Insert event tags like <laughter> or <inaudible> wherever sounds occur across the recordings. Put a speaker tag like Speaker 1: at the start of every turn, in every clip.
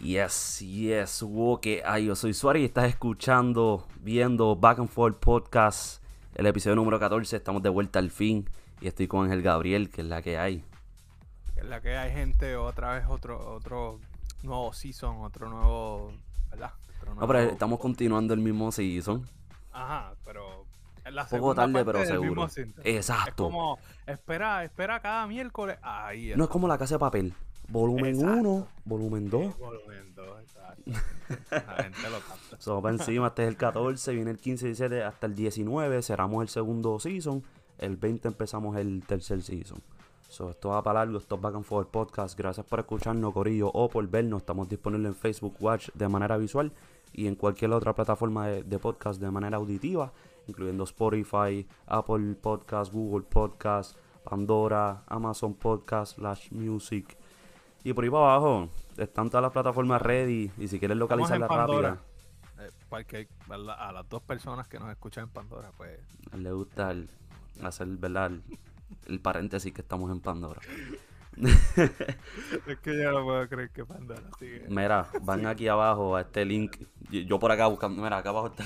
Speaker 1: Yes, yes, wow, que ay, yo soy Suárez y estás escuchando, viendo Back and Forth Podcast, el episodio número 14, estamos de vuelta al fin y estoy con Ángel Gabriel, que es la que hay.
Speaker 2: Que es la que hay gente, otra vez otro otro nuevo season, otro nuevo, ¿verdad? Otro
Speaker 1: No, pero
Speaker 2: nuevo-
Speaker 1: estamos continuando el mismo season.
Speaker 2: Ajá, pero es la
Speaker 1: Poco tarde, pero seguro. Exacto.
Speaker 2: Es como, espera, espera cada miércoles. Ahí
Speaker 1: No es como la casa de papel. Volumen
Speaker 2: Exacto.
Speaker 1: 1, volumen 2.
Speaker 2: Volumen dos, exacto. La gente lo capta. <laughs>
Speaker 1: So, para encima, este es el 14, viene el 15, 17 hasta el 19, cerramos el segundo season, el 20 empezamos el tercer season. So, esto va para largo, esto es Back and Forward Podcast. Gracias por escucharnos, Corillo, o por vernos. Estamos disponibles en Facebook Watch de manera visual y en cualquier otra plataforma de, de podcast de manera auditiva, incluyendo Spotify, Apple Podcast, Google Podcast, Pandora, Amazon Podcast, Slash Music. Y por ahí para abajo, están todas las plataformas ready. Y si quieres localizarla rápida.
Speaker 2: Eh, a las dos personas que nos escuchan en Pandora, pues
Speaker 1: le gusta el- hacer, ¿verdad? El, el paréntesis que estamos en Pandora. <laughs>
Speaker 2: es que yo no puedo creer que Pandora sigue.
Speaker 1: Mira, van aquí abajo a este link. Yo yo por acá buscando, mira, acá abajo está.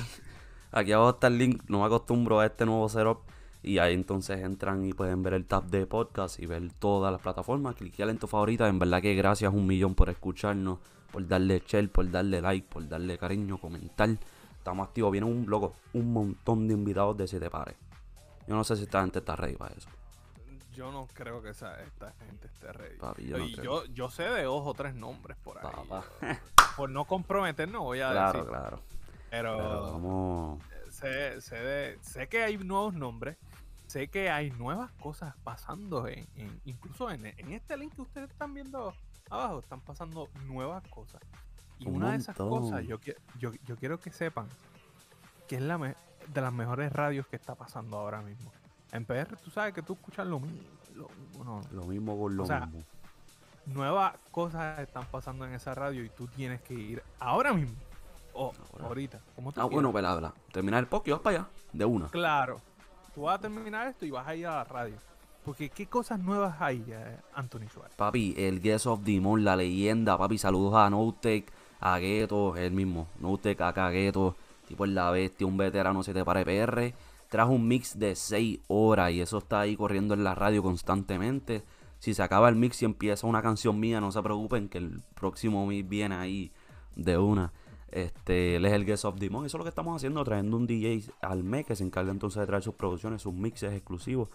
Speaker 1: Aquí abajo está el link. No me acostumbro a este nuevo setup. Y ahí entonces entran y pueden ver el tab de podcast y ver todas las plataformas. Cliquear en tu favorita. En verdad que gracias un millón por escucharnos, por darle share, por darle like, por darle cariño, comentar. Estamos activos. Viene un loco, un montón de invitados de siete pares. Yo no sé si esta gente está ready para eso.
Speaker 2: Yo no creo que esa, esta gente esté ready.
Speaker 1: Papi, yo no
Speaker 2: yo, yo sé de dos o tres nombres por ahí.
Speaker 1: Papá. <laughs>
Speaker 2: Por no comprometernos voy a
Speaker 1: Claro,
Speaker 2: decir.
Speaker 1: claro.
Speaker 2: Pero,
Speaker 1: Pero vamos.
Speaker 2: sé, sé, de- sé que hay nuevos nombres. Sé que hay nuevas cosas pasando. En, en- incluso en, en este link que ustedes están viendo abajo, están pasando nuevas cosas. Y
Speaker 1: Un
Speaker 2: una de esas cosas, yo, yo, yo quiero que sepan que es la de las mejores radios que está pasando ahora mismo. En PR, tú sabes que tú escuchas lo mismo. lo- no,
Speaker 1: Lo mismo con lo
Speaker 2: O sea,
Speaker 1: mismo.
Speaker 2: nuevas cosas están pasando en esa radio y tú tienes que ir ahora mismo. O
Speaker 1: Ahora.
Speaker 2: ahorita. Como tú
Speaker 1: Ah,
Speaker 2: quieras.
Speaker 1: bueno, habla. Terminar el podcast y vas para allá. De una.
Speaker 2: Claro. Tú vas a terminar esto y vas a ir a la radio. Porque qué cosas nuevas hay, eh, Anthony Suárez.
Speaker 1: Papi, el Guess of Demon, la leyenda. Papi, saludos a Notech, a Gueto, el mismo. Notech, acá Gueto. Tipo en la bestia, un veterano se te pare PR. Trajo un mix de 6 horas y eso está ahí corriendo en la radio constantemente. Si se acaba el mix y empieza una canción mía, no se preocupen que el próximo mix viene ahí de una. Este, él es el Guest of Demon. Eso es lo que estamos haciendo, trayendo un DJ al mes que se encarga entonces de traer sus producciones, sus mixes exclusivos.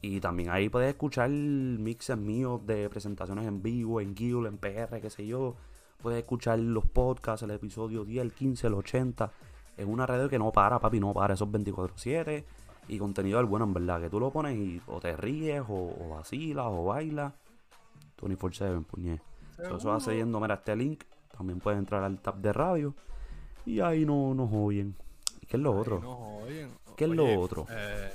Speaker 1: Y también ahí puedes escuchar mixes míos de presentaciones en vivo, en Guild, en PR, qué sé yo. Puedes escuchar los podcasts, el episodio 10, el 15, el 80. Es una radio que no para, papi, no para. Esos 24-7. Y contenido del bueno, en verdad. Que tú lo pones y o te ríes, o, o vacilas, o bailas. 24-7, puñet. So, eso va yendo, mira, este link. También puedes entrar al tab de radio. Y ahí no nos oyen. ¿Y qué es lo otro?
Speaker 2: No.
Speaker 1: ¿Qué es lo otro?
Speaker 2: eh,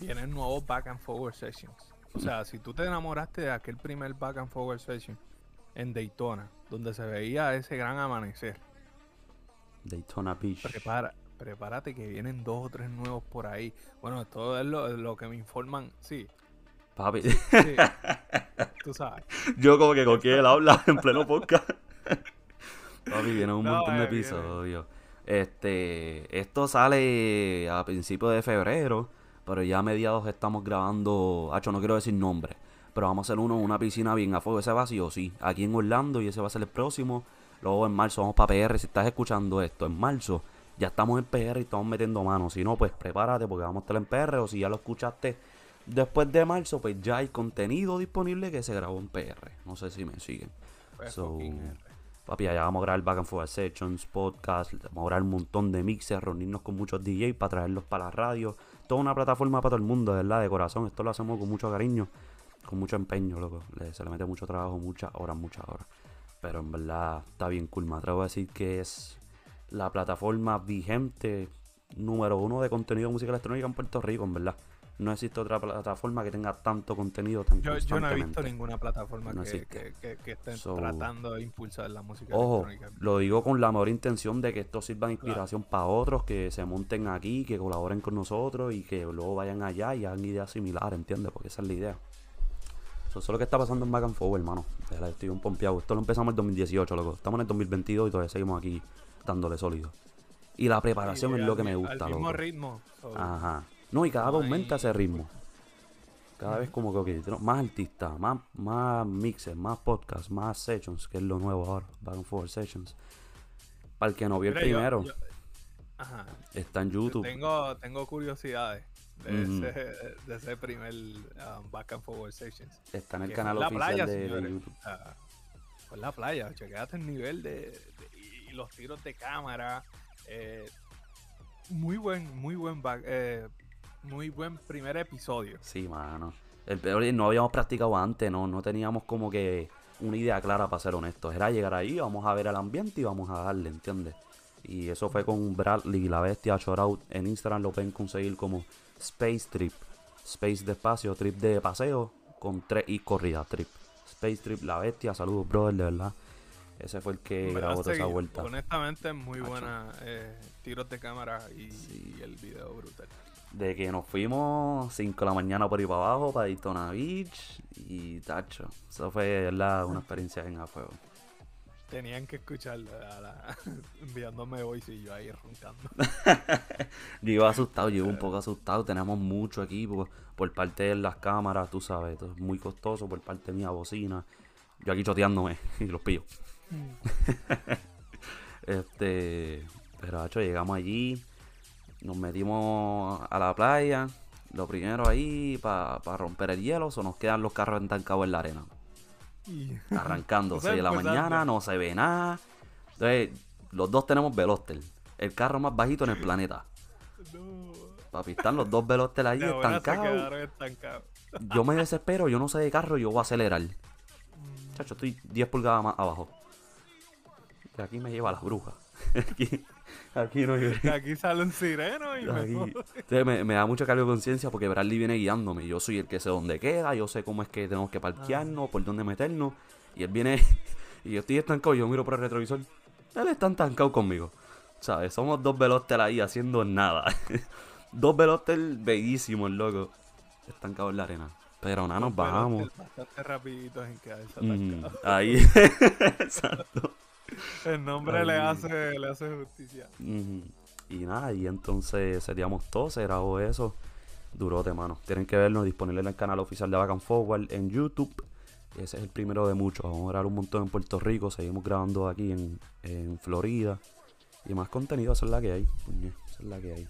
Speaker 2: vienen nuevos back and forward sessions. O sea, si tú te enamoraste de aquel primer back and forward session en Daytona, donde se veía ese gran amanecer,
Speaker 1: Daytona Beach.
Speaker 2: prepara, prepárate que vienen dos o tres nuevos por ahí. Bueno, esto es lo, lo que me informan. Sí,
Speaker 1: Papi,
Speaker 2: sí. <laughs> tú sabes.
Speaker 1: yo como que con quién él habla en pleno podcast. Papi, un
Speaker 2: No,
Speaker 1: montón de
Speaker 2: eh,
Speaker 1: episodios. Este, esto sale a principios de febrero, pero ya a mediados estamos grabando, hacho, no quiero decir nombre, pero vamos a hacer uno en una piscina bien a fuego, ese vacío, sí, aquí en Orlando y ese va a ser el próximo. Luego en marzo vamos para PR, si estás escuchando esto, en marzo ya estamos en PR y estamos metiendo manos, si no, pues prepárate porque vamos a estar en PR o si ya lo escuchaste después de marzo, pues ya hay contenido disponible que se grabó en PR. No sé si me siguen.
Speaker 2: Pues,
Speaker 1: So. Papi, allá vamos a grabar Back and Forward Sessions, podcast, vamos a grabar un montón de mixes, reunirnos con muchos DJs para traerlos para la radio. Toda una plataforma para todo el mundo, de verdad, de corazón. Esto lo hacemos con mucho cariño, con mucho empeño, loco. Se le mete mucho trabajo, muchas horas, muchas horas. Pero en verdad está bien cool. Me atrevo a decir que es la plataforma vigente número uno de contenido de música electrónica en Puerto Rico, en verdad. No existe otra plataforma que tenga tanto contenido tan
Speaker 2: Yo, yo no he visto ninguna plataforma
Speaker 1: No
Speaker 2: que, que, que- que estén
Speaker 1: So-
Speaker 2: tratando de impulsar la música
Speaker 1: Ojo,
Speaker 2: electrónica.
Speaker 1: lo digo con la mejor intención de que esto sirva de inspiración para otros, que se monten aquí, que colaboren con nosotros y que luego vayan allá y hagan ideas similares, ¿entiendes? Porque esa es la idea. Eso es lo que está pasando en Back and Forward, hermano. Estoy un pompeado. Esto lo empezamos en el 2018, loco. Estamos en el 2022 y todavía seguimos aquí dándole sólido. Y la preparación
Speaker 2: Y
Speaker 1: es lo
Speaker 2: al
Speaker 1: que me gusta,
Speaker 2: Al mismo
Speaker 1: loco.
Speaker 2: ritmo. so,
Speaker 1: Ajá. No, y cada vez aumenta ese ritmo. Cada vez como que, ok, tenemos más artistas, más, más mixes, más podcasts, más sessions, que es lo nuevo ahora, Back and Forward Sessions. Para el que no vio el
Speaker 2: yo-
Speaker 1: primero,
Speaker 2: yo- ajá.
Speaker 1: está en YouTube.
Speaker 2: Tengo, tengo curiosidades de,
Speaker 1: Ujú.
Speaker 2: ese, de ese primer um, Back and Forward Sessions.
Speaker 1: Está en el canal
Speaker 2: la
Speaker 1: oficial
Speaker 2: playa,
Speaker 1: de, de. YouTube.
Speaker 2: Ah, fue en la playa, chequeate el nivel de, de- y los tiros de cámara. eh, muy buen, muy buen back- eh, muy buen primer episodio.
Speaker 1: Sí, mano. El peor no habíamos practicado antes, no, no teníamos como que una idea clara para ser honestos. Era llegar ahí, vamos a ver el ambiente y vamos a darle, ¿entiendes? Y eso fue con Bradley, la bestia, shoutout. En Instagram lo pueden conseguir como Space Trip. Space de espacio, trip de paseo, con tres y corrida, trip. Space Trip, la bestia, saludos, brother, de verdad. Ese fue el que
Speaker 2: Me
Speaker 1: grabó toda esa vuelta.
Speaker 2: Honestamente, muy buena eh, tiros de cámara y,
Speaker 1: Sí.
Speaker 2: y el video brutal.
Speaker 1: De que nos fuimos 5 de la mañana por ahí para abajo, para Daytona Beach y tacho. Eso fue de una experiencia en a fuego.
Speaker 2: Tenían que escucharlo la- <laughs> enviándome voice y yo ahí roncando. <laughs>
Speaker 1: Yo iba asustado, yo iba un <laughs> poco asustado. Tenemos mucho equipo por parte de las cámaras, tú sabes. Esto es muy costoso por parte mía, bocina. Yo aquí choteándome y los pillo. Este, pero hacho, llegamos allí, nos metimos a la playa. Lo primero ahí para romper el hielo, o nos quedan los carros entancados en la arena.
Speaker 2: Y-
Speaker 1: Arrancando,
Speaker 2: O
Speaker 1: 6
Speaker 2: sea,
Speaker 1: de la mañana, no se ve nada. Entonces, los dos tenemos Veloster, el carro más bajito en el planeta.
Speaker 2: no.
Speaker 1: Papi, están los dos Veloster ahí <laughs>
Speaker 2: De
Speaker 1: estancados. <laughs> Yo me desespero, yo no sé de carro, yo voy a acelerar. Chacho, estoy 10 pulgadas más abajo. Y aquí me lleva la bruja. Aquí, aquí no
Speaker 2: De aquí sale un sireno y me
Speaker 1: Aquí.
Speaker 2: jode.
Speaker 1: Entonces me, me da mucho cargo de conciencia porque Bradley viene guiándome. Yo soy el que sé dónde queda, yo sé cómo es que tenemos que parquearnos, por dónde meternos. Y él viene <laughs> y yo estoy estancado, yo miro por el retrovisor. Él está estancado conmigo. ¿Sabes? Somos dos Veloster ahí haciendo nada. <laughs> dos Veloster bellísimos, loco. Estancados en la arena. Pero nada, nos bajamos.
Speaker 2: Bastante rapidito en
Speaker 1: Mm, ahí. <laughs> Exacto.
Speaker 2: El nombre le hace, le hace justicia.
Speaker 1: Y nada, y entonces seríamos todos, se grabó eso. Durote, mano. Tienen que verlo disponible en el canal oficial de Back and Forward en YouTube. Ese es el primero de muchos. Vamos a grabar un montón en Puerto Rico. Seguimos grabando aquí en, en Florida. Y más contenido, esa es la que hay. puñe, esa es la que hay.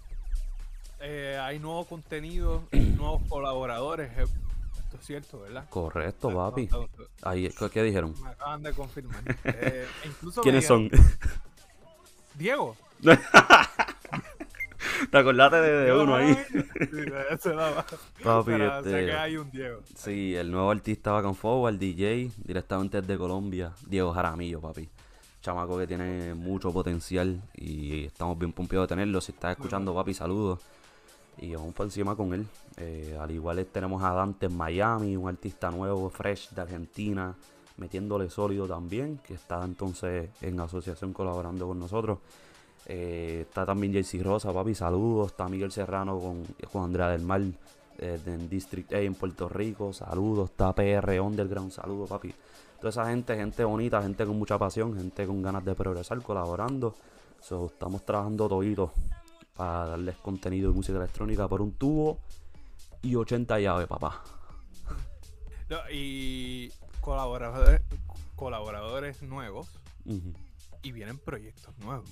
Speaker 2: Eh, hay nuevo contenido, <clears throat> nuevos colaboradores. eh, Esto es cierto, ¿verdad?
Speaker 1: Correcto, papi. Ahí, ¿qué, dijeron?
Speaker 2: Me acaban de confirmar. <laughs> Eh, incluso
Speaker 1: ¿Quiénes son? <laughs>
Speaker 2: Diego. <laughs>
Speaker 1: Te acordaste de, uno ahí.
Speaker 2: Sí,
Speaker 1: Papi,
Speaker 2: pero
Speaker 1: este-
Speaker 2: que hay un Diego.
Speaker 1: Sí, el nuevo artista Back and Forward, DJ, directamente desde Colombia, Diego Jaramillo, papi. Chamaco que tiene mucho potencial y estamos bien pompeados de tenerlo. Si estás escuchando, papi, saludos. Y vamos por encima con él. Eh, al igual tenemos a Dante en Miami, un artista nuevo, fresh de Argentina, metiéndole sólido también, que está entonces en asociación colaborando con nosotros. Eh, está también JC Rosa, papi, saludos. Está Miguel Serrano con Juan Andrea del Mar eh, en District A en Puerto Rico, saludos. Está PR Underground, saludos, papi. Toda esa gente, gente bonita, gente con mucha pasión, gente con ganas de progresar, colaborando. Estamos trabajando todito para darles contenido de música electrónica por un tubo y 80 llaves, papá. <laughs>
Speaker 2: No, y colaboradores, colaboradores nuevos y vienen proyectos nuevos.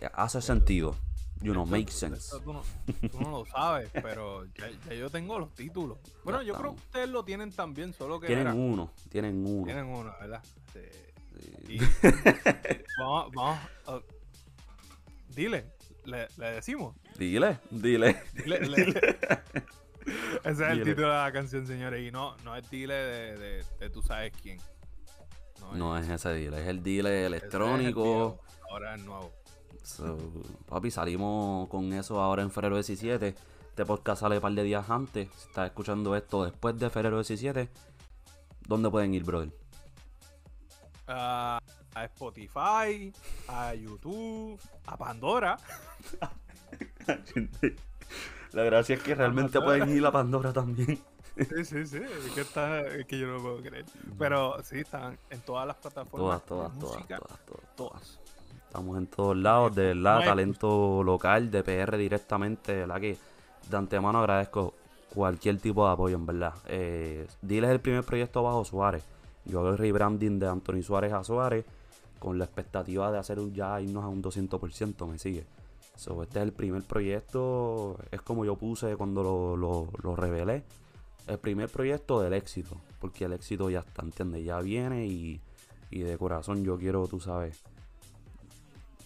Speaker 1: Eh, Hace sentido. You know, makes sense.
Speaker 2: tú, no, tú no lo <laughs> sabes, pero ya, ya yo tengo los títulos. Bueno,
Speaker 1: Ya
Speaker 2: yo creo que ustedes lo tienen también, solo que
Speaker 1: Tienen uno, tienen uno.
Speaker 2: tienen uno, ¿verdad? Sí.
Speaker 1: Sí.
Speaker 2: Y <laughs> vamos, vamos, a- dile, le, le decimos.
Speaker 1: Dile, dile.
Speaker 2: Dile, le- <laughs> Ese es el
Speaker 1: Dile.
Speaker 2: título de la canción, señores. Y no, no es dile de, de, de tú sabes quién.
Speaker 1: No es ese dealer, es el dealer
Speaker 2: ese es el
Speaker 1: electrónico.
Speaker 2: ahora es nuevo.
Speaker 1: So, papi, salimos con eso ahora en febrero 17. Este podcast sale un par de días antes. Si estás escuchando esto después de febrero 17, ¿dónde pueden ir, brother?
Speaker 2: a, a Spotify, a YouTube, a Pandora. <laughs>
Speaker 1: La gracia es que realmente pueden ir a Pandora también.
Speaker 2: Sí, sí, sí. Es que, está, es que yo no lo puedo creer. Pero sí, están en todas las plataformas.
Speaker 1: Todas, todas, todas,
Speaker 2: música,
Speaker 1: todas, todas,
Speaker 2: todas.
Speaker 1: Estamos en todos lados, de verdad,
Speaker 2: No hay
Speaker 1: talento local, de PR directamente, de verdad que de antemano agradezco cualquier tipo de apoyo, en verdad. Eh, Dile es el primer proyecto bajo Suárez. Yo hago el rebranding de Anthony Suárez a Suárez con la expectativa de hacer un ya irnos a un 200%, me sigue. So, este es el primer proyecto, es como yo puse cuando lo, lo, lo revelé, el primer proyecto del éxito, porque el éxito ya está, ¿entiendes? Ya viene y, y de corazón yo quiero, tú sabes,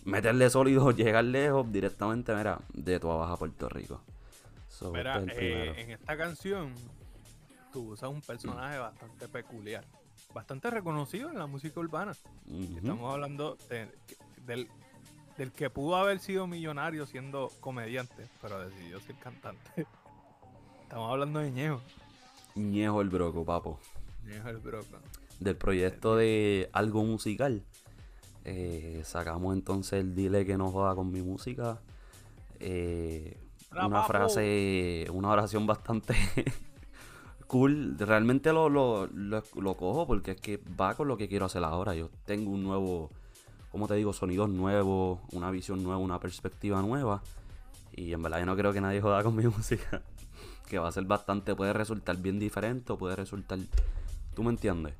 Speaker 1: meterle sólido, <laughs> llegar lejos directamente, mira, de tu abajo a Puerto Rico. So,
Speaker 2: Mira,
Speaker 1: este es el
Speaker 2: eh, en esta canción tú usas un personaje bastante peculiar, bastante reconocido en la música urbana. Estamos hablando de- del, del que pudo haber sido millonario siendo comediante, pero decidió ser cantante. Estamos hablando de Ñejo.
Speaker 1: Ñejo el broco, papo.
Speaker 2: Ñejo el broco.
Speaker 1: Del proyecto de algo musical. eh, sacamos entonces el dile que no joda con mi música. eh, una
Speaker 2: papo.
Speaker 1: frase, una oración bastante cool. Realmente lo, lo, lo, cojo porque es que va con lo que quiero hacer ahora. Yo tengo un nuevo, como te digo, sonidos nuevos, una visión nueva, una perspectiva nueva. Y en verdad yo no creo que nadie joda con mi <laughs> música. Que va a ser bastante, puede resultar bien diferente o puede resultar... ¿Tú me entiendes?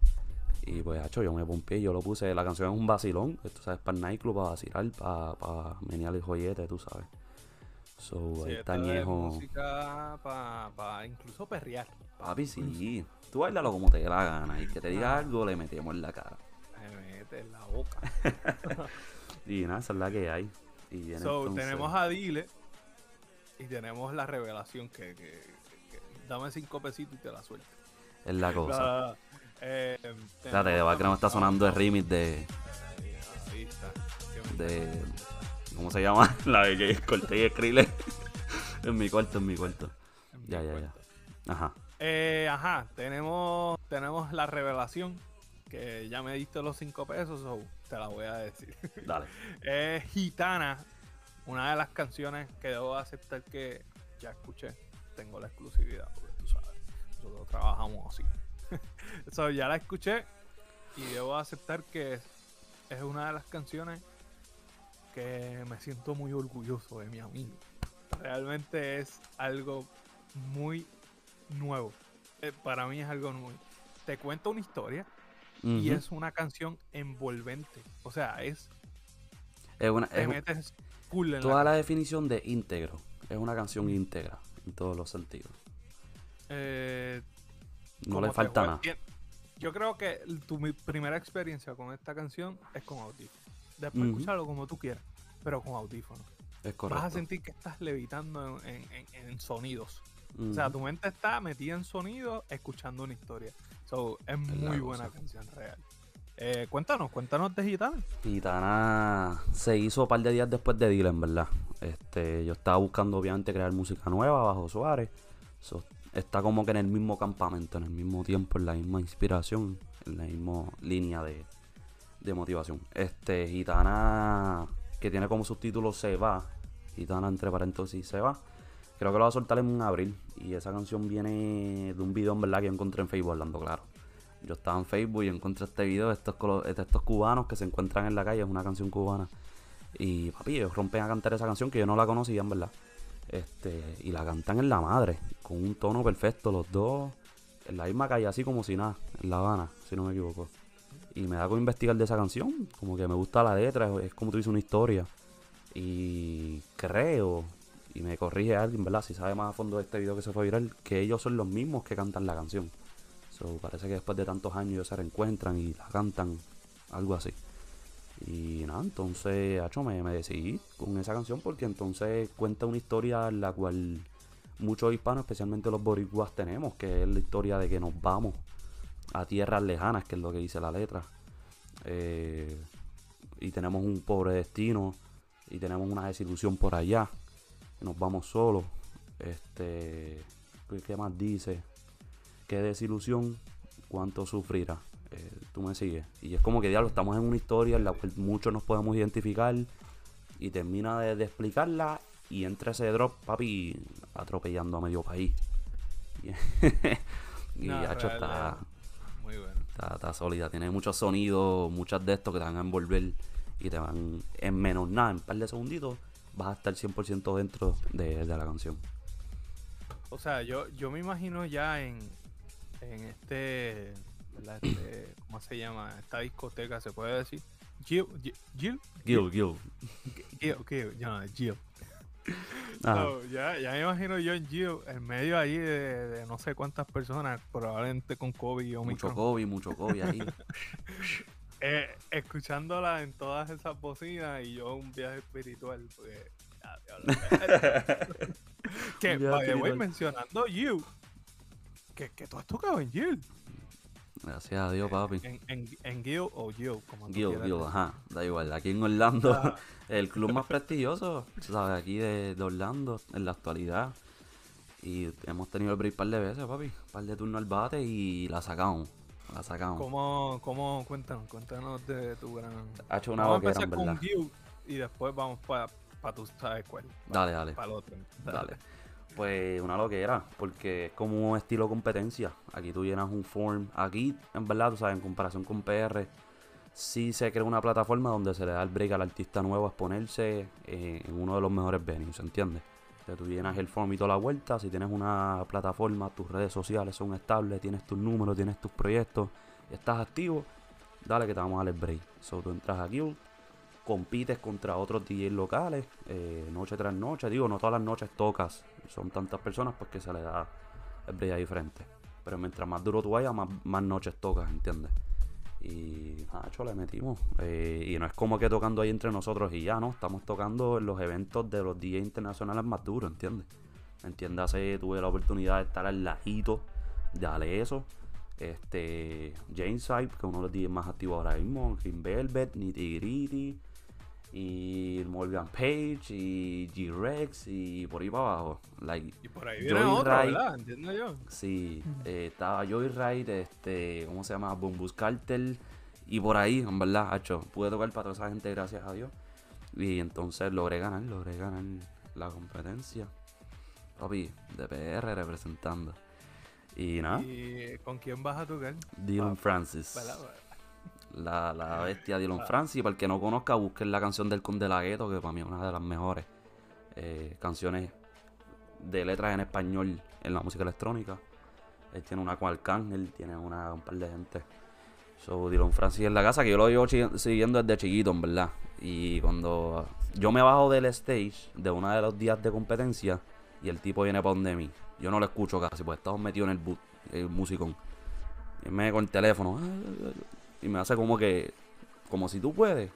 Speaker 1: Y pues, hacho, yo me pompié, yo lo puse. La canción es un vacilón, tú sabes, para el nightclub, para vacilar, para, para menear el joyete, tú sabes. So,
Speaker 2: Sí,
Speaker 1: ahí está
Speaker 2: esta es
Speaker 1: Ñejo.
Speaker 2: música para incluso perrear.
Speaker 1: Papi, sí. Tú bailalo como te dé la gana. Y que te diga algo, le metemos en la cara.
Speaker 2: Me mete en la boca. <laughs>
Speaker 1: Y nada, esa es la que hay. Y
Speaker 2: So,
Speaker 1: entonces-
Speaker 2: tenemos a Dile y tenemos la revelación que, que- que- que- dame cinco pesitos y te la suelto.
Speaker 1: Es la cosa.
Speaker 2: La- eh,
Speaker 1: Espérate, de background está sonando el remix de.
Speaker 2: Ahí está.
Speaker 1: De ¿Cómo se llama? <laughs> La de que corté y escrile. en mi cuarto, en mi cuarto. Ya, ya, ya. Ajá.
Speaker 2: Eh, ajá, tenemos, tenemos la revelación que ya me diste los cinco pesos, so te la voy a decir. <laughs>
Speaker 1: Dale.
Speaker 2: Es Gitana, una de las canciones que debo aceptar que ya escuché. Tengo la exclusividad, porque tú sabes, nosotros trabajamos así. <laughs> so, ya la escuché y debo aceptar que es una de las canciones que me siento muy orgulloso de mi amigo. Realmente es algo muy nuevo. Eh, para mí es algo nuevo. Te cuento una historia y es una canción envolvente. O sea, es
Speaker 1: Es una,
Speaker 2: te
Speaker 1: es
Speaker 2: metes full en
Speaker 1: toda
Speaker 2: la,
Speaker 1: la definición de íntegro. Es una canción íntegra en todos los sentidos.
Speaker 2: eh,
Speaker 1: No le falta nada.
Speaker 2: Yo creo que tu mi primera experiencia con esta canción es con audífonos. Después
Speaker 1: Ujú.
Speaker 2: escucharlo como tú quieras, pero con audífonos.
Speaker 1: Es
Speaker 2: Vas a
Speaker 1: correcto.
Speaker 2: sentir que estás levitando en, en- en- en sonidos. O sea, tu mente está metida en sonidos escuchando una historia. So, es muy buena
Speaker 1: cosa.
Speaker 2: canción real. Eh, cuéntanos, cuéntanos de Gitana.
Speaker 1: Gitana se hizo un par de días después de Dylan, ¿verdad? Este, yo estaba buscando obviamente crear música nueva bajo Suárez. So, está como que en el mismo campamento, en el mismo tiempo, en la misma inspiración, en la misma línea de, de motivación. Este, Gitana, que tiene como subtítulo Se va, Gitana entre paréntesis Se va. Creo que lo va a soltar en abril. Y esa canción viene de un video en verdad que yo encontré en Facebook hablando claro. Yo estaba en Facebook y encontré este video de estos, de estos cubanos que se encuentran en la calle, es una canción cubana. Y papi, ellos rompen a cantar esa canción que yo no la conocía, en verdad. Este, y la cantan en la madre, con un tono perfecto, los dos, en la misma calle, así como si nada, en La Habana, si no me equivoco. Y me da con investigar de esa canción, como que me gusta la letra, es, como tú dices una historia. Y creo, y me corrige alguien, ¿verdad? Si sabe más a fondo de este video que se fue viral, que ellos son los mismos que cantan la canción. So, parece que después de tantos años ellos se reencuentran y la cantan, algo así. Y nada, entonces, hacho, me, me decidí con esa canción porque entonces cuenta una historia en la cual muchos hispanos, especialmente los boricuas, tenemos, que es la historia de que nos vamos a tierras lejanas, que es lo que dice la letra. Eh, y tenemos un pobre destino y tenemos una desilusión por allá. nos vamos solos. Este, ¿qué- ¿qué más dice? Qué desilusión, cuánto sufrirá. Eh, tú me sigues. Y es como que, diablo, estamos en una historia en la cual muchos nos podemos identificar y termina de, de explicarla y entra ese drop, papi, atropellando a medio país. <laughs> y
Speaker 2: No, real,
Speaker 1: está. Está, está sólida. Tiene muchos sonidos, muchas de estos que te van a envolver y te van en menos nada, en un par de segunditos, vas a estar 100% dentro de, de la canción.
Speaker 2: O sea, yo, yo me imagino ya en, en este. Este, ¿cómo se llama? Esta discoteca, ¿se puede decir? Jill, Jill, Jill,
Speaker 1: Gil, Gil.
Speaker 2: Jill, Jill, no, Jill. So, ya, ya me imagino yo en Jill, en medio ahí de, de no sé cuántas personas, probablemente con COVID o
Speaker 1: Mucho COVID, mucho COVID ahí. <laughs>
Speaker 2: eh, escuchándola en todas esas bocinas y yo un viaje espiritual. Porque, <laughs> que,
Speaker 1: espiritual.
Speaker 2: mencionando Jill, que, que tú has tocado en Jill.
Speaker 1: Gracias a Dios, papi.
Speaker 2: En, en, en Gil o Jill, como
Speaker 1: Gil, Gil, ajá, da igual. Aquí en Orlando,
Speaker 2: Ah. <laughs>
Speaker 1: el club más prestigioso, ¿sabes? Aquí de, de Orlando, en la actualidad. Y hemos tenido el break un par de veces, papi. Un par de turnos al bate y la sacamos. La sacamos.
Speaker 2: ¿Cómo, cómo, cuéntanos, cuéntanos de tu gran...
Speaker 1: Ha hecho una
Speaker 2: Vamos a
Speaker 1: en
Speaker 2: empezar con. Gil y después vamos para pa tú sabes cuál.
Speaker 1: Dale, dale.
Speaker 2: Para el otro.
Speaker 1: Dale. <laughs> Pues una loquera, porque es como un estilo competencia. Aquí tú llenas un form. Aquí, en verdad, tú sabes, en comparación con PR, sí se crea una plataforma donde se le da el break al artista nuevo a exponerse eh, en uno de los mejores venues, ¿entiendes? Que tú llenas el form y toda la vuelta. Si tienes una plataforma, tus redes sociales son estables, tienes tus números, tienes tus proyectos, estás activo, dale que te vamos a dar el break. So, tú entras aquí, compites contra otros DJs locales, eh, noche tras noche. Digo, no todas las noches tocas, son tantas personas porque se le da el break ahí frente. Pero mientras más duro tú vayas, más, más noches tocas, ¿entiendes? Y, hecho le metimos. Eh, y no es como que tocando ahí entre nosotros y ya, ¿no? Estamos tocando en los eventos de los DJs internacionales más duros, ¿entiendes? Entiéndase, tuve la oportunidad de estar al ladito de Aleso. Este, James Hype, que es uno de los DJs más activos ahora mismo, Green Velvet, Nitty Gritty, y Morgan Page, y G-Rex, y por ahí para abajo. Like,
Speaker 2: Y por ahí viene otro, ¿verdad? Entiendo yo.
Speaker 1: Sí, eh, estaba Joyride, este, ¿cómo se llama? Bombus Cartel. Y por ahí, en verdad, hacho, pude tocar para toda esa gente, gracias a Dios. Y entonces logré ganar, logré ganar la competencia. Papi, de PR representando. Y nada,
Speaker 2: ¿Y con quién vas a tocar?
Speaker 1: Dylan
Speaker 2: ah,
Speaker 1: Francis.
Speaker 2: ¿Verdad?
Speaker 1: La, la bestia Dylan. Francis. Para el que no conozca, busquen la canción del Conde Lagueto, que para mí es una de las mejores eh, canciones de letras en español en la música electrónica. Él tiene una con Arcángel, tiene una un par de gente. So, Dylan Francis en la casa, que yo lo llevo siguiendo desde chiquito, en verdad. Y cuando yo me bajo del stage de uno de los días de competencia y el tipo viene para donde mí, yo no lo escucho casi, porque estamos metidos en el boot, el musicón. Y me con el teléfono y me hace como que, como si tú puedes.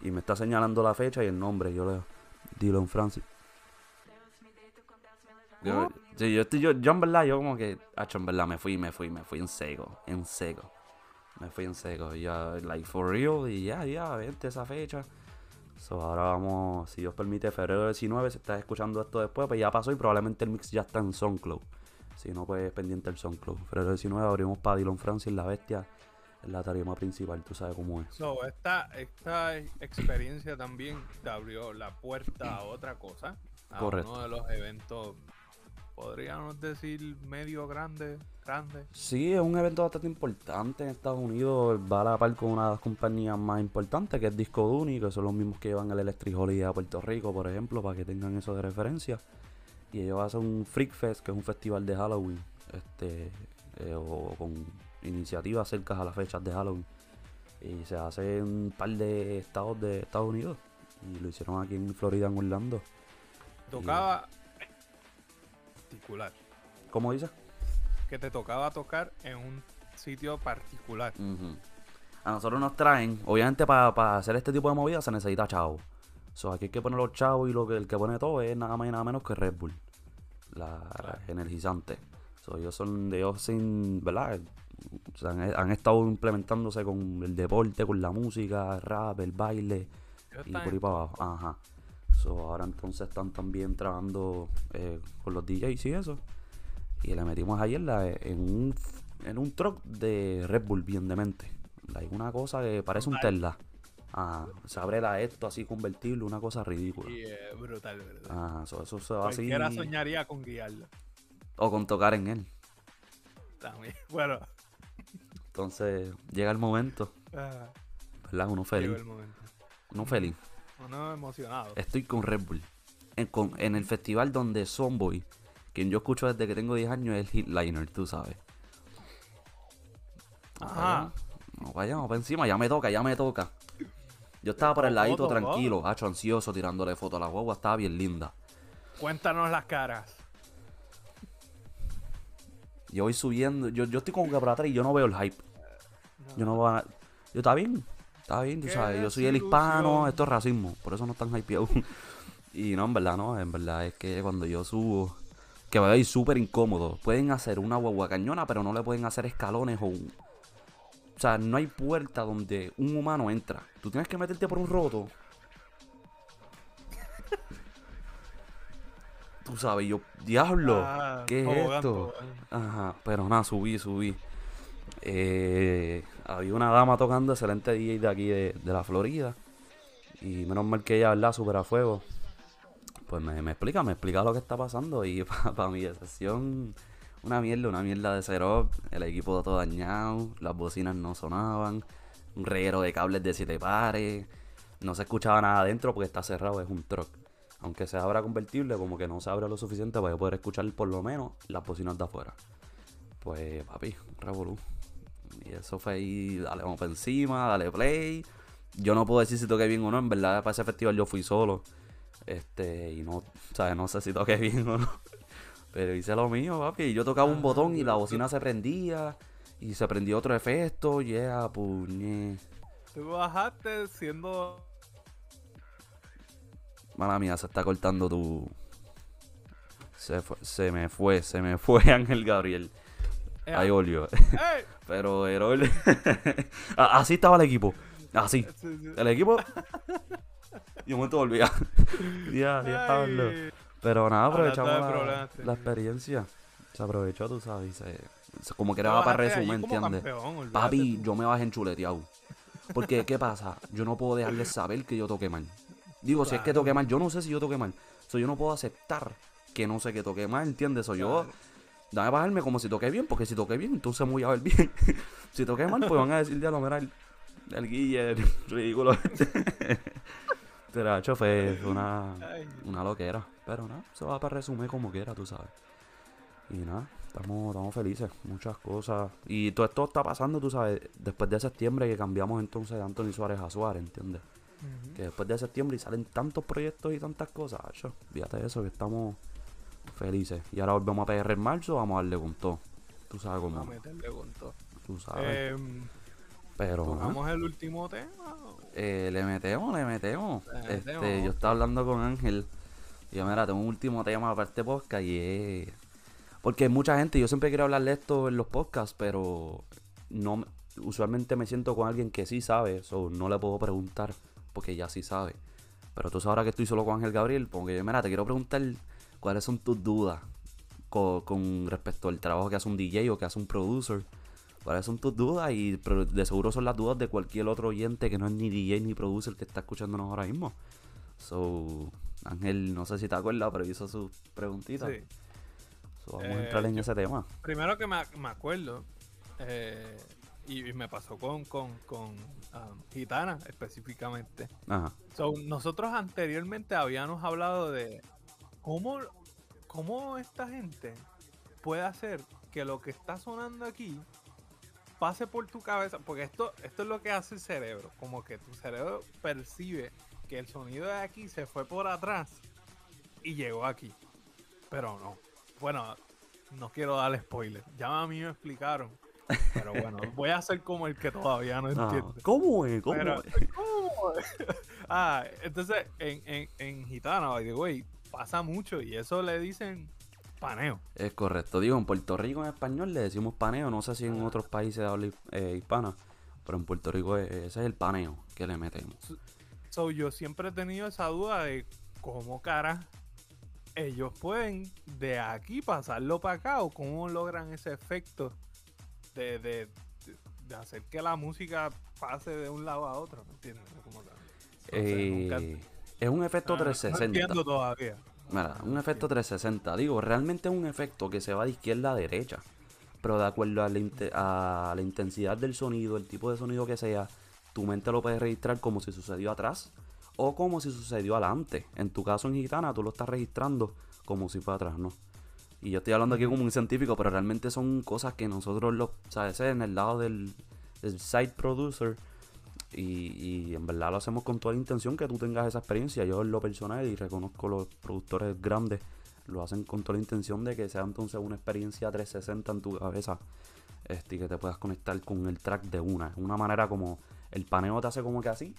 Speaker 1: Y me está señalando la fecha y el nombre. Yo le digo, Dylan Francis. Yo, sí, yo, estoy, yo, yo en verdad, yo como que, hacho, en verdad, me fui, me fui, me fui en seco, en seco. Me fui en seco, y ya, like, for real, y ya, ya, vente esa fecha. So, ahora vamos, si Dios permite, febrero 19, si estás escuchando esto después, pues ya pasó y probablemente el mix ya está en SoundCloud. Si no, pues pendiente el SoundCloud. Febrero 19 abrimos para Dylan Francis, la bestia, la tarima principal, tú sabes cómo es.
Speaker 2: So, esta, esta experiencia también te abrió la puerta a otra cosa. A
Speaker 1: Correcto.
Speaker 2: uno de los eventos, podríamos decir, medio grande, grande.
Speaker 1: Sí, es un evento bastante importante en Estados Unidos. Va a la par con una de las compañías más importantes, que es Disco Duni, que son los mismos que llevan el Electric Holiday a Puerto Rico, por ejemplo, para que tengan eso de referencia. Y ellos hacen un Freak Fest, que es un festival de Halloween, este, eh, o con iniciativas cerca a las fechas de Halloween. Y se hace en un par de estados de Estados Unidos. Y lo hicieron aquí en Florida, en Orlando.
Speaker 2: Tocaba particular.
Speaker 1: ¿Cómo dices?
Speaker 2: Que te tocaba tocar en un sitio particular.
Speaker 1: A nosotros nos traen, obviamente para hacer este tipo de movidas se necesita chavo. So, aquí hay que poner los chavos y lo que el que pone todo es nada más y nada menos que Red Bull. La
Speaker 2: Claro.
Speaker 1: energizante. So, ellos son de ellos sin, ¿verdad? O sea, han, han estado implementándose con el deporte, con la música, el rap, el baile y por ahí para abajo. Ajá. So, ahora entonces están también trabajando eh, con los DJs y eso. Y le metimos ayer la, en un en un truck de Red Bull bien demente. Like, una cosa que parece un. Tesla. Ah, se abre la esto así convertible, una cosa ridícula.
Speaker 2: Y, eh, brutal, brutal.
Speaker 1: Ah, so- eso se va así.
Speaker 2: Soñaría con guiarlo.
Speaker 1: O con tocar en él.
Speaker 2: También. <laughs> Bueno.
Speaker 1: Entonces, llega el momento, ¿verdad? Uno feliz.
Speaker 2: el momento.
Speaker 1: Uno feliz.
Speaker 2: Uno emocionado.
Speaker 1: Estoy con Red Bull. En, con- en el festival donde Sonboy, quien yo escucho desde que tengo 10 años, es el Hitliner, tú sabes.
Speaker 2: Ajá.
Speaker 1: No vayamos para encima, ya me toca, ya me toca. Yo estaba por el ladito
Speaker 2: Foto,
Speaker 1: tranquilo, hacho ansioso, tirándole foto a la guagua, estaba bien linda.
Speaker 2: Cuéntanos las caras.
Speaker 1: Yo voy subiendo, yo, yo estoy como que para atrás y yo no veo el hype. Yo no voy a... Yo está bien, está bien, tú sabes. Yo soy el hispano, esto es racismo, por eso no están hypeados. <laughs> y no, en verdad no, en verdad es que cuando yo subo, que va a ir súper incómodo. Pueden hacer una guagua cañona, pero no le pueden hacer escalones o un... O sea, no hay puerta donde un humano entra. Tú tienes que meterte por un roto. <laughs> Tú sabes, yo, diablo,
Speaker 2: Ah,
Speaker 1: ¿qué es esto?
Speaker 2: tobogán.
Speaker 1: Ajá, pero nada, subí, subí. Eh, había una dama tocando, excelente DJ de aquí de, de la Florida. Y menos mal que ella, ¿verdad? Super a fuego. Pues me, me explica, me explica lo que está pasando. Y <laughs> para mi decepción, una mierda, una mierda de setup. El equipo todo dañado, las bocinas no sonaban. Un reguero de cables de siete pares. No se escuchaba nada adentro porque está cerrado, es un truck. Aunque se abra convertible, como que no se abre lo suficiente para poder escuchar por lo menos las bocinas de afuera. Pues, papi, revolú. Y eso fue ahí, dale, vamos para encima, dale play. Yo no puedo decir si toqué bien o no, en verdad para ese festival yo fui solo. Este, y no, ¿sabes? No sé si toqué <laughs> bien o no. Pero hice lo mío, papi. Y yo tocaba un botón y la bocina se prendía. Y se prendió otro efecto, yeah, puñe.
Speaker 2: Tú bajaste siendo.
Speaker 1: Mala mía, se está cortando tu. Se, fue- se me fue, se me fue <laughs> Ángel Gabriel.
Speaker 2: Eh,
Speaker 1: Ahí volvió.
Speaker 2: ¡Ey!
Speaker 1: Pero Herol. <laughs> Así estaba el equipo. Así.
Speaker 2: Sí, sí.
Speaker 1: El equipo. Y un momento volvía. <laughs> ya.
Speaker 2: Ay,
Speaker 1: Pero nada, aprovechamos la, experiencia. Se aprovechó, tú sabes. Se, se- como que era para resumen, ¿entiendes?
Speaker 2: campeón,
Speaker 1: Papi, yo me bajé enchuleteado. Porque, ¿qué pasa? Yo no puedo dejarles saber que yo toqué mal. Digo, si es que toqué mal, yo no sé si yo toqué mal. So, yo no puedo aceptar que no sé que toqué mal, ¿entiendes? So, yo. Dame bajarme como si toqué bien, porque si toqué bien, entonces me voy a ver bien. <laughs> si toqué mal, pues van a decir, ya lo mira, el, el guille, el <laughs> ridículo. este". <laughs> Pero, hecho, fue, una, una loquera. Pero nada, eso va para resumir como quiera, tú sabes. Y nada, estamos, estamos felices, muchas cosas. Y todo esto está pasando, tú sabes, después de septiembre que cambiamos entonces de Anthony Suárez a Suárez, ¿entiendes? Que después de septiembre y salen tantos proyectos y tantas cosas, acho, fíjate eso, que estamos felices. Y ahora volvemos a PR en marzo, vamos a darle con todo. Tú sabes
Speaker 2: A
Speaker 1: cómo,
Speaker 2: meterle con todo.
Speaker 1: tú sabes.
Speaker 2: Em,
Speaker 1: Pero nada,
Speaker 2: ¿Tocamos el último tema?
Speaker 1: eh, le metemos, le metemos.
Speaker 2: Le
Speaker 1: Este,
Speaker 2: metemos.
Speaker 1: yo estaba hablando con Ángel. Y yo, mira, tengo un último tema para este podcast y es... Porque mucha gente, yo siempre quiero hablarle esto en los podcasts, pero no me- usualmente me siento con alguien que sí sabe, so no le puedo preguntar porque ya sí sabe. Pero tú sabes ahora que estoy solo con Ángel Gabriel, porque yo, mira, te quiero preguntar cuáles son tus dudas co- con, respecto al trabajo que hace un DJ o que hace un producer. ¿Cuáles son tus dudas? Y pero de seguro son las dudas de cualquier otro oyente que no es ni DJ ni producer que está escuchándonos ahora mismo. So, Ángel, no sé si te acuerdas, pero hizo sus preguntitas.
Speaker 2: Sí.
Speaker 1: So, vamos a
Speaker 2: Eh,
Speaker 1: entrar en
Speaker 2: yo-
Speaker 1: ese tema.
Speaker 2: Primero que me, me acuerdo, eh, y, y me pasó con, con, con um, Gitana específicamente.
Speaker 1: Ajá.
Speaker 2: So, nosotros anteriormente habíamos hablado de cómo, cómo esta gente puede hacer que lo que está sonando aquí pase por tu cabeza, porque esto, esto es lo que hace el cerebro, como que tu cerebro percibe que el sonido de aquí se fue por atrás y llegó aquí, pero no. Bueno, no quiero darle spoiler, ya a mí me explicaron, pero bueno, <laughs> voy a hacer como el que todavía no
Speaker 1: Ah,
Speaker 2: entiende.
Speaker 1: ¿Cómo es? ¿Cómo
Speaker 2: Pero-
Speaker 1: es?
Speaker 2: ¿Cómo? <laughs> ah, entonces en, en, en gitana, by the way, pasa mucho y eso le dicen paneo.
Speaker 1: Es correcto. Digo, en Puerto Rico en español le decimos paneo. No sé si en otros países habla eh, hispana. Pero en Puerto Rico eh, ese es el paneo que le metemos.
Speaker 2: So, yo siempre he tenido esa duda de cómo cara ellos pueden de aquí pasarlo para acá o cómo logran ese efecto de, de, de- hacer que la música pase de un lado a otro, ¿me entiendes? Como. Entonces, nunca-
Speaker 1: Eh, es un efecto
Speaker 2: ah, No
Speaker 1: 360.
Speaker 2: entiendo todavía.
Speaker 1: Mira, un efecto 360. Digo, realmente es un efecto que se va de izquierda a derecha. Pero de acuerdo a la, inte- a la intensidad del sonido, el tipo de sonido que sea, tu mente lo puede registrar como si sucedió atrás o como si sucedió adelante. En tu caso en Gitana, tú lo estás registrando como si fue atrás, ¿no? Y yo estoy hablando aquí como un científico, pero realmente son cosas que nosotros, los, o sea, ese es en el lado del, del site producer. Y, y en verdad lo hacemos con toda la intención que tú tengas esa experiencia. Yo en lo personal y reconozco los productores grandes lo hacen con toda la intención de que sea entonces una experiencia 360 en tu cabeza este, y que te puedas conectar con el track de una. Es una manera como el paneo te hace como que así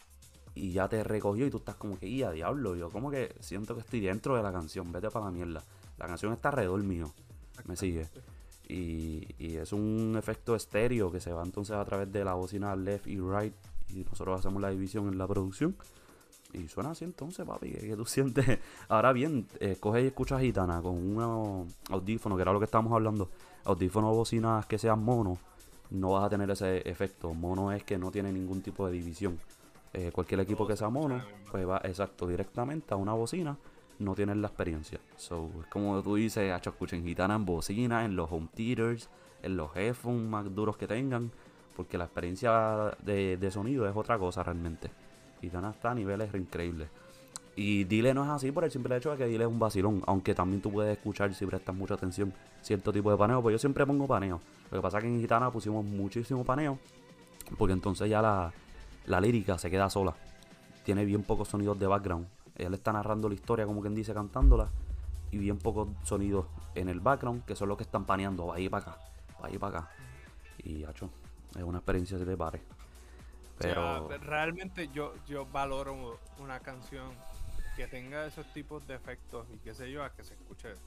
Speaker 1: y ya te recogió y tú estás como que, y a diablo, yo como que siento que estoy dentro de la canción, vete para la mierda. La canción está alrededor mío, me sigue. Y, y es un efecto estéreo que se va entonces a través de la bocina left y right y nosotros hacemos la división en la producción. Y suena así entonces, papi, que, tú <laughs> sientes. Ahora bien, eh, coge y escucha gitana con un audífono, que era lo que estábamos hablando. Audífono o bocinas que sean mono, no vas a tener ese efecto. Mono es que no tiene ningún tipo de división. Eh, cualquier equipo que sea mono, pues va exacto directamente a una bocina, no tienes la experiencia. So, es como tú dices, hacho, escuchen gitana en bocina, en los home theaters, en los headphones más duros que tengan, porque la experiencia de, sonido es otra cosa realmente. Gitana está a niveles increíbles. Y Dile no es así por el simple hecho de que Dile es un vacilón. Aunque también tú puedes escuchar si prestas mucha atención cierto tipo de paneo. Pues yo siempre pongo paneo. Lo que pasa es que en Gitana pusimos muchísimo paneo. Porque entonces ya la, la lírica se queda sola. Tiene bien pocos sonidos de background. Él está narrando la historia como quien dice cantándola. Y bien pocos sonidos en el background que son los que están paneando. Va ahí para acá. Va ahí para acá. Y hacho, es una experiencia de pare. Pero...
Speaker 2: O sea, realmente yo, yo valoro una canción que tenga esos tipos de efectos y qué sé yo, a que se escuche
Speaker 1: es-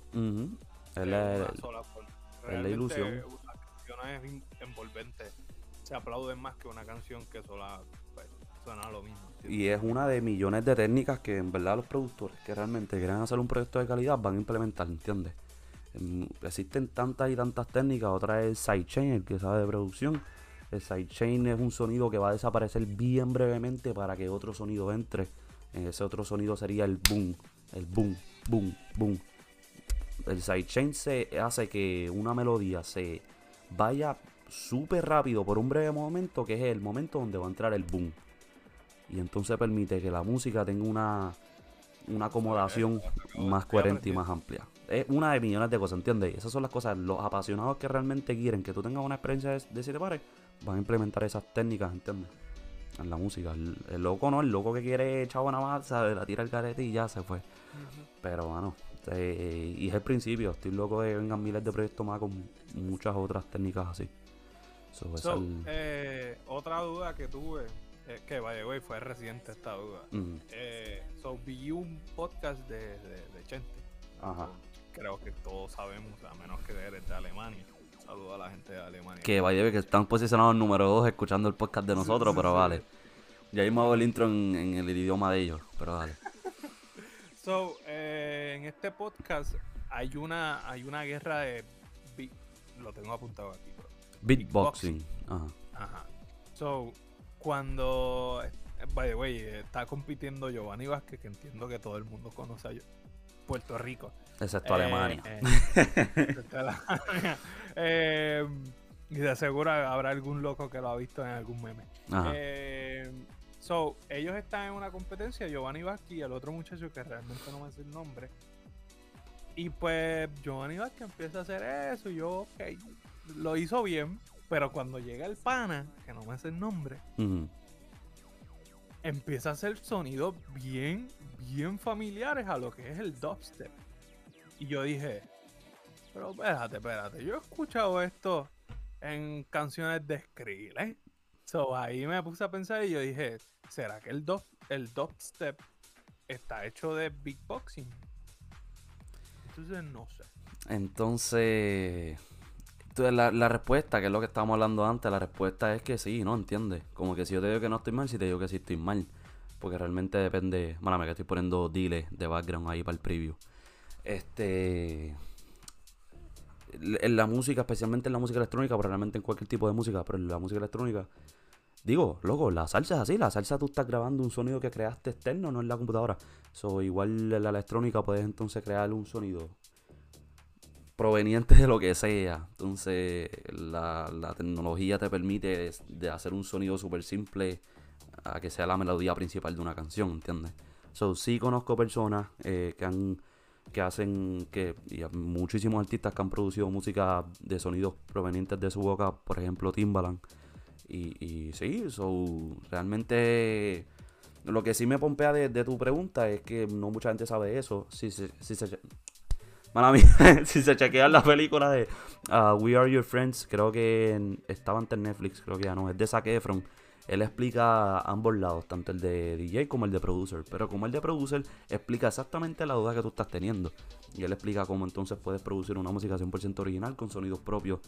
Speaker 2: sola forma.
Speaker 1: la ilusión.
Speaker 2: Una canción es envolvente. Se aplaude más que una canción que sola pues, suena lo mismo.
Speaker 1: Y es una de millones de técnicas que en verdad los productores que realmente quieren hacer un proyecto de calidad van a implementar, ¿entiendes? Em, Existen tantas y tantas técnicas, otra es sidechain, el que sabe de producción. El sidechain es un sonido que va a desaparecer bien brevemente para que otro sonido entre. En ese otro sonido sería el boom, el boom, boom, boom. El sidechain se hace que una melodía se vaya súper rápido por un breve momento, que es el momento donde va a entrar el boom y entonces permite que la música tenga una, una acomodación más coherente y más amplia. Es una de millones de cosas, ¿entiendes? Esas son las cosas, los apasionados que realmente quieren que tú tengas una experiencia de, de siete pares, van a implementar esas técnicas, ¿entiendes? En la música. El, el loco no, el loco que quiere echar una ¿sabes? La tira el carete y ya se fue. Pero bueno, eh, y es el principio. Estoy loco de que vengan miles de proyectos más con muchas otras técnicas así. So, esa
Speaker 2: So,
Speaker 1: es el-
Speaker 2: eh, otra duda que tuve, eh, que vaya, güey, fue reciente esta duda. Eh, so, vi un podcast de, de, de Chente.
Speaker 1: Ajá.
Speaker 2: Creo que todos sabemos, a menos que eres de Alemania. Saludo a la gente de Alemania.
Speaker 1: Que vaya que están posicionados número 2 escuchando el podcast de nosotros,
Speaker 2: sí,
Speaker 1: pero
Speaker 2: sí.
Speaker 1: vale. Ya mismo hago el intro en, en el idioma de ellos, pero vale. <laughs>
Speaker 2: So, eh, en este podcast hay una, hay una guerra de. beat- Lo tengo apuntado aquí, bro.
Speaker 1: Beatboxing. Ajá.
Speaker 2: Ajá. So, cuando. eh, By the way, está compitiendo Giovanni Vázquez, que entiendo que todo el mundo conoce a yo- Puerto Rico.
Speaker 1: Excepto
Speaker 2: Eh,
Speaker 1: Alemania.
Speaker 2: eh, excepto Alemania. <laughs> Eh, y de seguro habrá algún loco que lo ha visto en algún meme.
Speaker 1: Ajá.
Speaker 2: Eh, so, ellos están en una competencia, Giovanni Vázquez y el otro muchacho que realmente no me sé el nombre. Y pues Giovanni Vázquez empieza a hacer eso y yo, ok, lo hizo bien, pero cuando llega el pana, que no me sé el nombre, empieza a hacer sonidos bien, bien familiares a lo que es el dubstep. Y yo dije, pero espérate, espérate, yo he escuchado esto en canciones de Skrillex. So ahí me puse a pensar y yo dije, ¿será que el, dub, el dubstep está hecho de beatboxing? Entonces no sé.
Speaker 1: Entonces, la, la respuesta, que es lo que estábamos hablando antes, la respuesta es que sí, ¿no? ¿Entiendes? Como que si yo te digo que no estoy mal, si te digo que sí estoy mal. Porque realmente depende. Márame que estoy poniendo dile de background ahí para el preview. Este. En la música, especialmente en la música electrónica, pero realmente en cualquier tipo de música, pero en la música electrónica, Digo, loco, la salsa es así, la salsa tú estás grabando un sonido que creaste externo, no en la computadora. So, igual en la electrónica puedes entonces crear un sonido proveniente de lo que sea. Entonces, la, la tecnología te permite de hacer un sonido súper simple a que sea la melodía principal de una canción, ¿entiendes? So, sí conozco personas eh, que han que hacen que muchísimos artistas que han producido música de sonidos provenientes de su boca, por ejemplo Timbaland. Y, sí, so, realmente lo que sí me pompea de, tu pregunta es que no mucha gente sabe eso. Si, si, si se, <laughs> si se chequean la película de uh, We Are Your Friends, creo que estaba ante Netflix, creo que ya no, es de Zac Efron él explica ambos lados, tanto el de DJ como el de producer. Pero como el de producer explica exactamente la duda que tú estás teniendo. Y él explica cómo entonces puedes producir una música 100% original con sonidos propios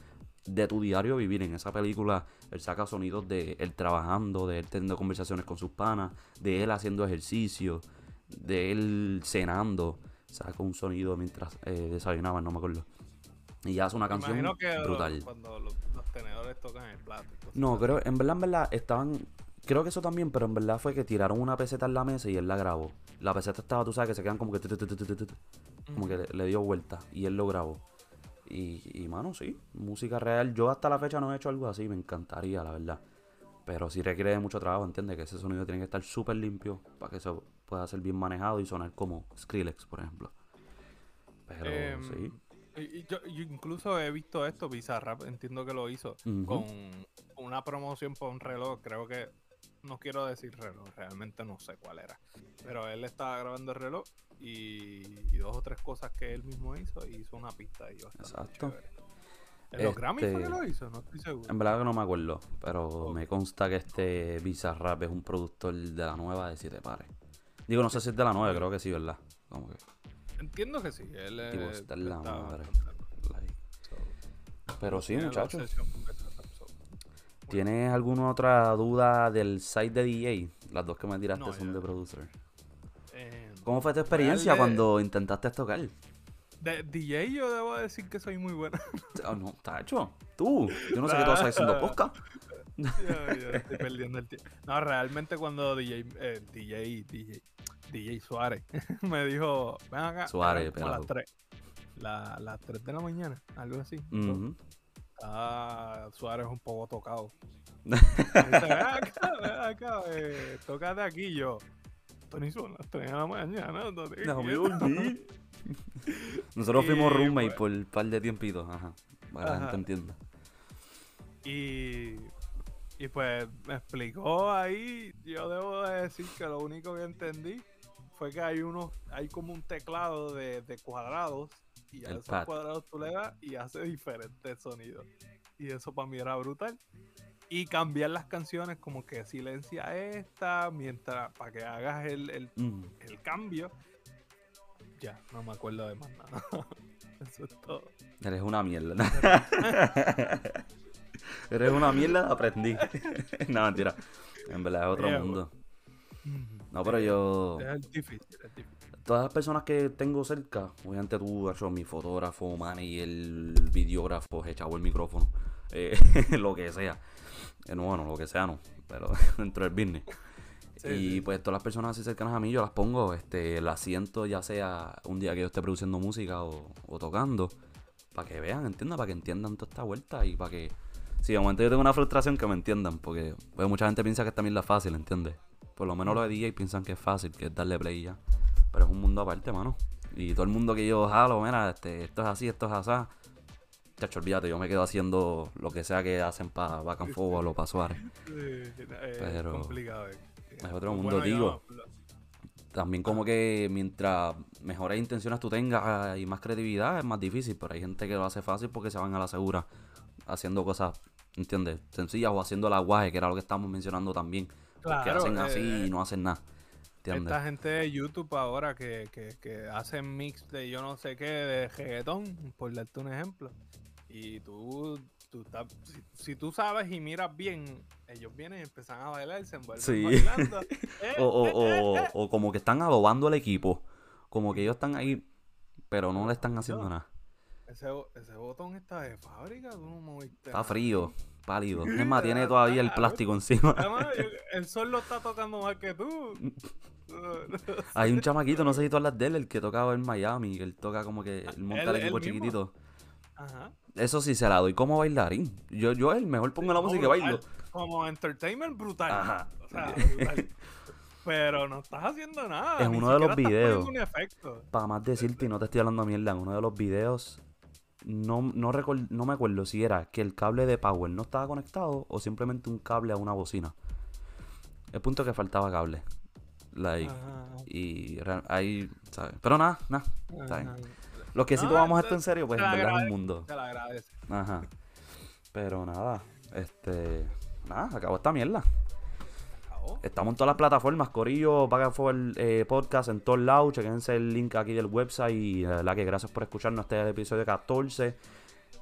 Speaker 1: de tu diario vivir. En esa película él saca sonidos de él trabajando, de él teniendo conversaciones con sus panas, de él haciendo ejercicio, de él cenando. Saca un sonido mientras eh, desayunaba, no me acuerdo. Y hace una canción brutal.
Speaker 2: Cuando tenedores tocan el plato.
Speaker 1: No, creo, en verdad, en verdad, estaban. Creo que eso también, pero en verdad fue que tiraron una peseta en la mesa y él la grabó. La peseta estaba, tú sabes, que se quedan como que. Como que le, dio vuelta y él lo grabó. Y, y, mano, sí, música real. Yo hasta la fecha no he hecho algo así, me encantaría, la verdad. Pero sí requiere mucho trabajo, ¿entiendes? Que ese sonido tiene que estar súper limpio para que eso pueda ser bien manejado y sonar como Skrillex, por ejemplo. Pero em, sí.
Speaker 2: Y yo, incluso he visto esto, Bizarrap, entiendo que lo hizo, con una promoción por un reloj, creo que, no quiero decir reloj, realmente no sé cuál era, pero él estaba grabando el reloj y, dos o tres cosas que él mismo hizo y hizo una pista y yo Exacto. ¿En los Grammy fue que este, lo hizo? No estoy seguro.
Speaker 1: En verdad que no me acuerdo, pero me consta que este Bizarrap es un productor de la nueva de Siete Pares. Digo, no sé si es de la nueva, creo que sí, ¿verdad? Como que...
Speaker 2: Entiendo que sí. Él
Speaker 1: está en la madre. Pero sí, muchachos. ¿Tienes alguna otra duda del site de DJ? Las dos que me tiraste son de producer. Eh, ¿Cómo fue tu experiencia cuando intentaste tocar?
Speaker 2: De DJ yo debo decir que soy muy bueno.
Speaker 1: Oh, no, está hecho. Tú. Yo no sé qué tú estás haciendo <laughs> podcast. <laughs>
Speaker 2: yo, estoy <laughs> perdiendo el tiempo. No, realmente cuando DJ, eh, DJ, DJ, DJ Suárez <laughs> me dijo, ven acá.
Speaker 1: Suárez,
Speaker 2: a las 3. las 3 de la mañana, algo así. Ah, Suárez un poco tocado. dice, ven acá, ven acá, eh, tócate aquí yo. Tony son las 3 de la mañana. No,
Speaker 1: me Nosotros fuimos roommate pues, por un par de tiempitos, ajá. Para que la gente entienda.
Speaker 2: Y y pues me explicó ahí, yo debo decir que lo único que entendí fue que hay unos, hay como un teclado de, cuadrados y a esos cuadrados tú le das y hace diferentes sonidos. Y eso para mí era brutal. Y cambiar las canciones como que silencia esta mientras para que hagas el, el, mm. el cambio. Ya, no me acuerdo de más nada. <laughs> eso es todo.
Speaker 1: Eres una mierda. <laughs> <laughs> Eres una mierda, aprendí. <laughs> no, mentira. En verdad es otro mundo. No, pero yo.
Speaker 2: Es difícil, es difícil.
Speaker 1: Todas las personas que tengo cerca, obviamente tú, hecho mi fotógrafo, y el videógrafo, echado el micrófono, eh, <laughs> lo que sea. Eh, no, bueno, lo que sea no, pero <laughs> dentro del business. y pues todas las personas así cercanas a mí, yo las pongo, este, el asiento, ya sea un día que yo esté produciendo música o, o tocando, para que vean, entiendan, para que entiendan toda esta vuelta y para que si de momento yo tengo una frustración que me entiendan, porque pues, mucha gente piensa que esta mierda es fácil, ¿entiendes? Por lo menos los de DJ piensan que es fácil, que es darle play ya. Pero es un mundo aparte, mano. Y todo el mundo que yo jalo, mira, este, esto es así, esto es así. Chacho, olvídate, yo me quedo haciendo lo que sea que hacen para Back and Forward o para Suárez. Pero
Speaker 2: complicado, eh.
Speaker 1: es otro mundo, digo. también como que mientras mejores intenciones tú tengas y más creatividad es más difícil, pero hay gente que lo hace fácil porque se van a la segura haciendo cosas ¿entiendes? Sencillas o haciendo el aguaje, que era lo que estábamos mencionando también. que hacen así y eh, no hacen nada. ¿entiendes?
Speaker 2: Esta gente de YouTube ahora que, que, que hacen mix de yo no sé qué, de reggaetón, por darte un ejemplo. Y tú, tú si, tú sabes y miras bien, ellos vienen y empiezan a bailar, se envuelven sí. bailando. <laughs>
Speaker 1: o, o, o, o, como que están adobando el equipo. Como que ellos están ahí, pero no le están haciendo nada.
Speaker 2: Ese, ese botón está de fábrica, ¿tú no
Speaker 1: Está frío. pálido. <laughs> Es más, tiene todavía el plástico encima. <laughs>
Speaker 2: Además, el sol lo está tocando más que tú. <laughs>
Speaker 1: Hay un chamaquito, no sé si tú hablas de él, el que tocaba en Miami, que él toca como que él monta el equipo chiquitito.
Speaker 2: Ajá.
Speaker 1: Eso sí se la doy como bailarín. Yo, yo él mejor pongo la música y bailo.
Speaker 2: Como entertainment brutal.
Speaker 1: Ajá.
Speaker 2: O sea, brutal. Pero no estás haciendo nada.
Speaker 1: En uno de los videos. Para más decirte, y no te estoy hablando mierda, en uno de los videos, no, no, no me acuerdo si era que el cable de power no estaba conectado o simplemente un cable a una bocina. El punto es que faltaba cable. Like,
Speaker 2: Ajá.
Speaker 1: y ahí, ¿sabes? Pero nada, nada.
Speaker 2: Ajá.
Speaker 1: Los que sí
Speaker 2: No,
Speaker 1: tomamos esto en serio, pues en verdad es un
Speaker 2: agradezco.
Speaker 1: mundo.
Speaker 2: Te lo agradece.
Speaker 1: Ajá. Pero nada, este. Nada, acabó esta mierda. Estamos en todas las plataformas, Corillo, Paga el eh, podcast en todos lados. Chequense el link aquí del website. Y la verdad que gracias por escucharnos. Este es el episodio 14.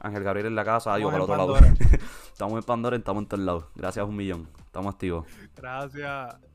Speaker 1: Ángel Gabriel en la casa, adiós para el otro lado. <laughs> estamos en Pandora, estamos en todos lados. Gracias un millón. Estamos activos.
Speaker 2: Gracias.